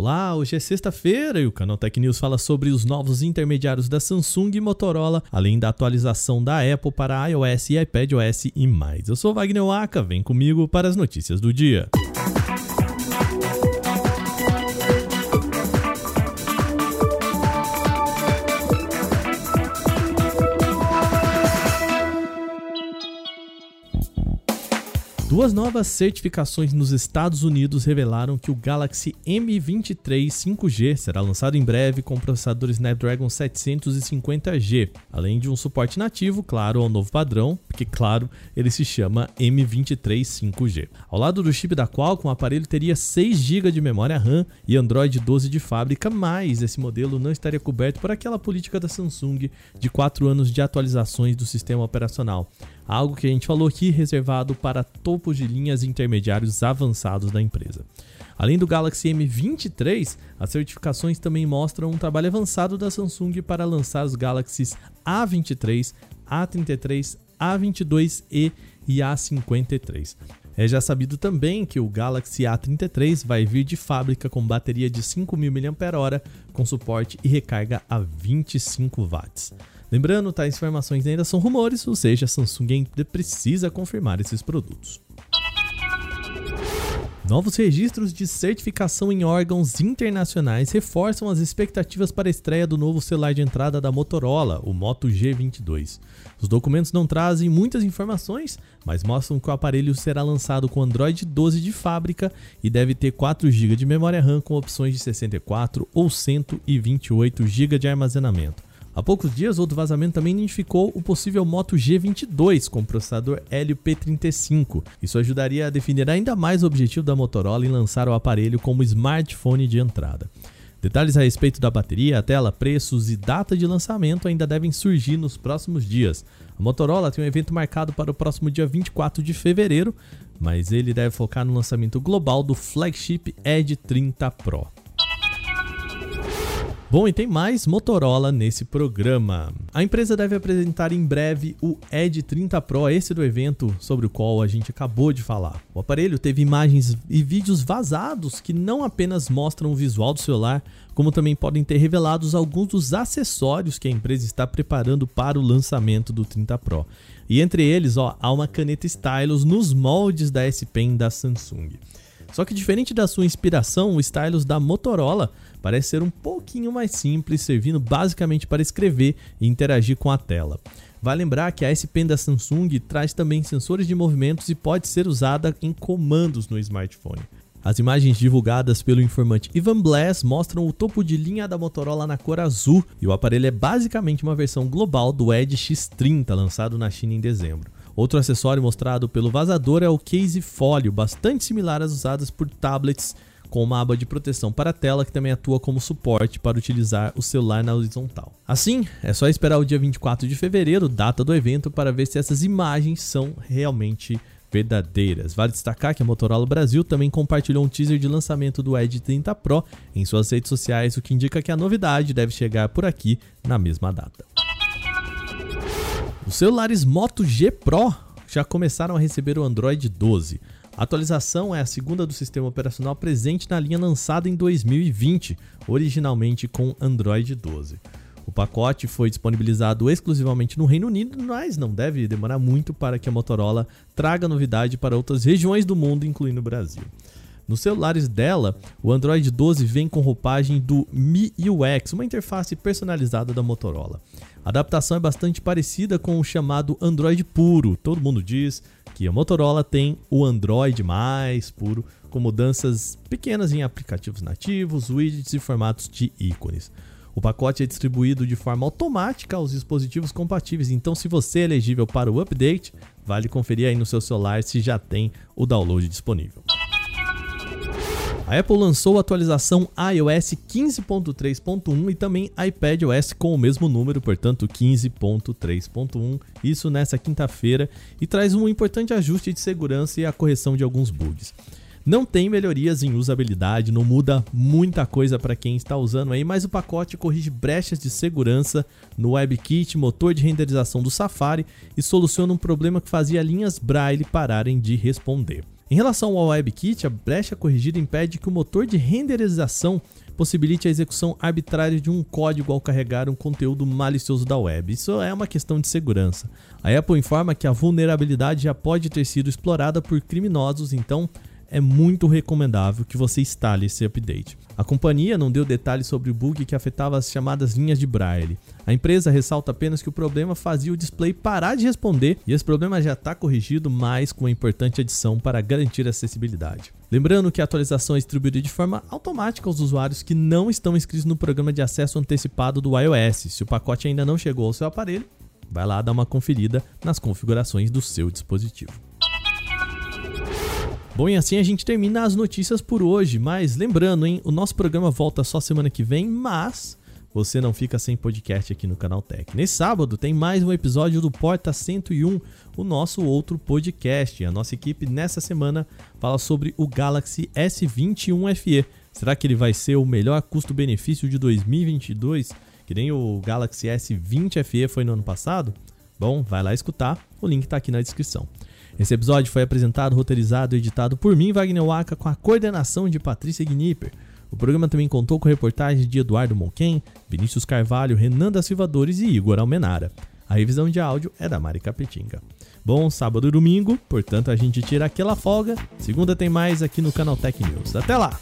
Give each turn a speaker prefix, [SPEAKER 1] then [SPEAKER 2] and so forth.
[SPEAKER 1] Olá, hoje é sexta-feira e o Canal Tech News fala sobre os novos intermediários da Samsung e Motorola, além da atualização da Apple para iOS e iPadOS e mais. Eu sou Wagner Waka, vem comigo para as notícias do dia. Duas novas certificações nos Estados Unidos revelaram que o Galaxy M23 5G será lançado em breve com processador Snapdragon 750G, além de um suporte nativo, claro, ao novo padrão, porque, claro, ele se chama M23 5G. Ao lado do chip da Qualcomm, o aparelho teria 6 GB de memória RAM e Android 12 de fábrica, mas esse modelo não estaria coberto por aquela política da Samsung de 4 anos de atualizações do sistema operacional algo que a gente falou aqui reservado para topos de linhas intermediários avançados da empresa. Além do Galaxy M23, as certificações também mostram um trabalho avançado da Samsung para lançar os Galaxies A23, A33, A22e e A53. É já sabido também que o Galaxy A33 vai vir de fábrica com bateria de 5.000 mAh, com suporte e recarga a 25 watts. Lembrando, tais informações ainda são rumores, ou seja, a Samsung ainda precisa confirmar esses produtos. Novos registros de certificação em órgãos internacionais reforçam as expectativas para a estreia do novo celular de entrada da Motorola, o Moto G22. Os documentos não trazem muitas informações, mas mostram que o aparelho será lançado com Android 12 de fábrica e deve ter 4 GB de memória RAM com opções de 64 ou 128 GB de armazenamento. Há poucos dias, outro vazamento também identificou o possível Moto G22 com processador Helio P35. Isso ajudaria a definir ainda mais o objetivo da Motorola em lançar o aparelho como smartphone de entrada. Detalhes a respeito da bateria, a tela, preços e data de lançamento ainda devem surgir nos próximos dias. A Motorola tem um evento marcado para o próximo dia 24 de fevereiro, mas ele deve focar no lançamento global do flagship Edge 30 Pro. Bom, e tem mais Motorola nesse programa. A empresa deve apresentar em breve o Edge 30 Pro, esse do evento sobre o qual a gente acabou de falar. O aparelho teve imagens e vídeos vazados que não apenas mostram o visual do celular, como também podem ter revelados alguns dos acessórios que a empresa está preparando para o lançamento do 30 Pro. E entre eles, ó, há uma caneta stylus nos moldes da S Pen da Samsung. Só que diferente da sua inspiração, o stylus da Motorola parece ser um pouquinho mais simples, servindo basicamente para escrever e interagir com a tela. Vale lembrar que a S Pen da Samsung traz também sensores de movimentos e pode ser usada em comandos no smartphone. As imagens divulgadas pelo informante Ivan Blass mostram o topo de linha da Motorola na cor azul e o aparelho é basicamente uma versão global do Edge X30 lançado na China em dezembro. Outro acessório mostrado pelo vazador é o case fólio, bastante similar às usadas por tablets com uma aba de proteção para a tela que também atua como suporte para utilizar o celular na horizontal. Assim, é só esperar o dia 24 de fevereiro, data do evento, para ver se essas imagens são realmente verdadeiras. Vale destacar que a Motorola Brasil também compartilhou um teaser de lançamento do Edge 30 Pro em suas redes sociais, o que indica que a novidade deve chegar por aqui na mesma data. Os celulares Moto G Pro já começaram a receber o Android 12. A atualização é a segunda do sistema operacional presente na linha lançada em 2020, originalmente com Android 12. O pacote foi disponibilizado exclusivamente no Reino Unido, mas não deve demorar muito para que a Motorola traga novidade para outras regiões do mundo, incluindo o Brasil. Nos celulares dela, o Android 12 vem com roupagem do MIUX, uma interface personalizada da Motorola. A adaptação é bastante parecida com o chamado Android puro. Todo mundo diz que a Motorola tem o Android mais puro, com mudanças pequenas em aplicativos nativos, widgets e formatos de ícones. O pacote é distribuído de forma automática aos dispositivos compatíveis, então se você é elegível para o update, vale conferir aí no seu celular se já tem o download disponível. A Apple lançou a atualização iOS 15.3.1 e também iPadOS com o mesmo número, portanto 15.3.1, isso nessa quinta-feira, e traz um importante ajuste de segurança e a correção de alguns bugs. Não tem melhorias em usabilidade, não muda muita coisa para quem está usando aí, mas o pacote corrige brechas de segurança no WebKit, motor de renderização do Safari e soluciona um problema que fazia linhas Braille pararem de responder. Em relação ao WebKit, a brecha corrigida impede que o motor de renderização possibilite a execução arbitrária de um código ao carregar um conteúdo malicioso da web. Isso é uma questão de segurança. A Apple informa que a vulnerabilidade já pode ter sido explorada por criminosos, então é muito recomendável que você instale esse update. A companhia não deu detalhes sobre o bug que afetava as chamadas linhas de braille. A empresa ressalta apenas que o problema fazia o display parar de responder e esse problema já está corrigido, mas com uma importante adição para garantir a acessibilidade. Lembrando que a atualização é distribuída de forma automática aos usuários que não estão inscritos no programa de acesso antecipado do iOS. Se o pacote ainda não chegou ao seu aparelho, vai lá dar uma conferida nas configurações do seu dispositivo. Bom, e assim a gente termina as notícias por hoje, mas lembrando, hein, o nosso programa volta só semana que vem, mas você não fica sem podcast aqui no Canal Tech. Nesse sábado tem mais um episódio do Porta 101, o nosso outro podcast. A nossa equipe nessa semana fala sobre o Galaxy S21 FE. Será que ele vai ser o melhor custo-benefício de 2022, que nem o Galaxy S20 FE foi no ano passado? Bom, vai lá escutar, o link está aqui na descrição. Esse episódio foi apresentado, roteirizado e editado por mim, Wagner Waka, com a coordenação de Patrícia Gnipper. O programa também contou com reportagens de Eduardo Monquen, Vinícius Carvalho, Renan da Silva Dores e Igor Almenara. A revisão de áudio é da Mari Capetinga. Bom, sábado e domingo, portanto a gente tira aquela folga. Segunda tem mais aqui no Canal Tech News. Até lá!